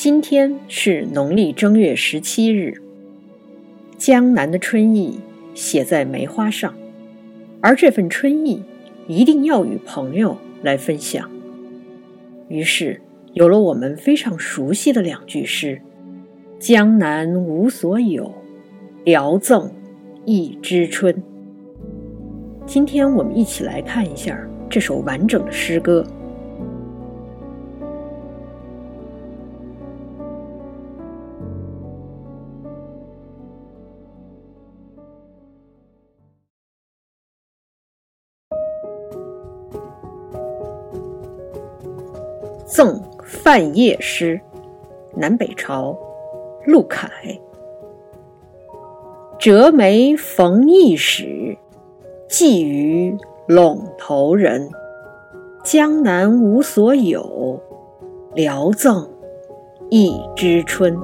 今天是农历正月十七日。江南的春意写在梅花上，而这份春意一定要与朋友来分享。于是有了我们非常熟悉的两句诗：“江南无所有，聊赠一枝春。”今天我们一起来看一下这首完整的诗歌。赠范晔诗，南北朝，陆凯。折梅逢驿使，寄与陇头人。江南无所有，聊赠一枝春。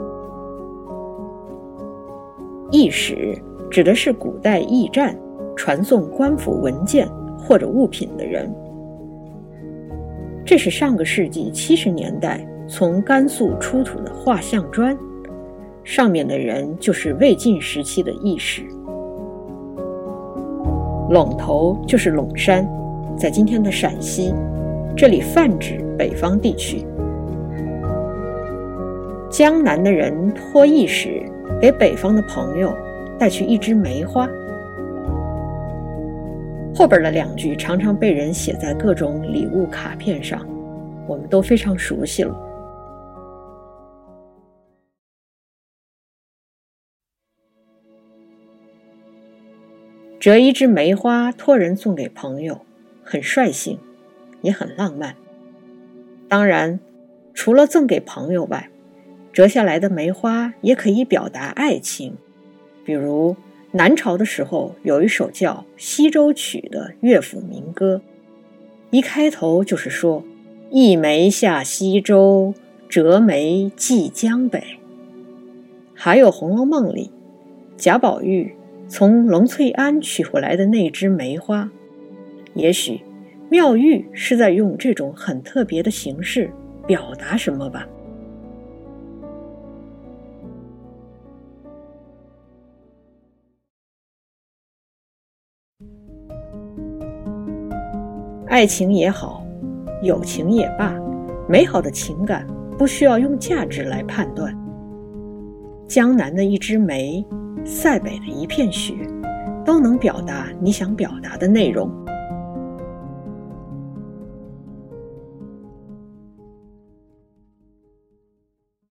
驿使指的是古代驿站传送官府文件或者物品的人。这是上个世纪七十年代从甘肃出土的画像砖，上面的人就是魏晋时期的义士。陇头就是陇山，在今天的陕西，这里泛指北方地区。江南的人托义使给北方的朋友带去一枝梅花。后边的两句常常被人写在各种礼物卡片上，我们都非常熟悉了。折一枝梅花托人送给朋友，很率性，也很浪漫。当然，除了赠给朋友外，折下来的梅花也可以表达爱情，比如。南朝的时候，有一首叫《西洲曲》的乐府民歌，一开头就是说：“一梅下西洲，折梅寄江北。”还有《红楼梦》里贾宝玉从龙翠庵取回来的那枝梅花，也许妙玉是在用这种很特别的形式表达什么吧。爱情也好，友情也罢，美好的情感不需要用价值来判断。江南的一枝梅，塞北的一片雪，都能表达你想表达的内容。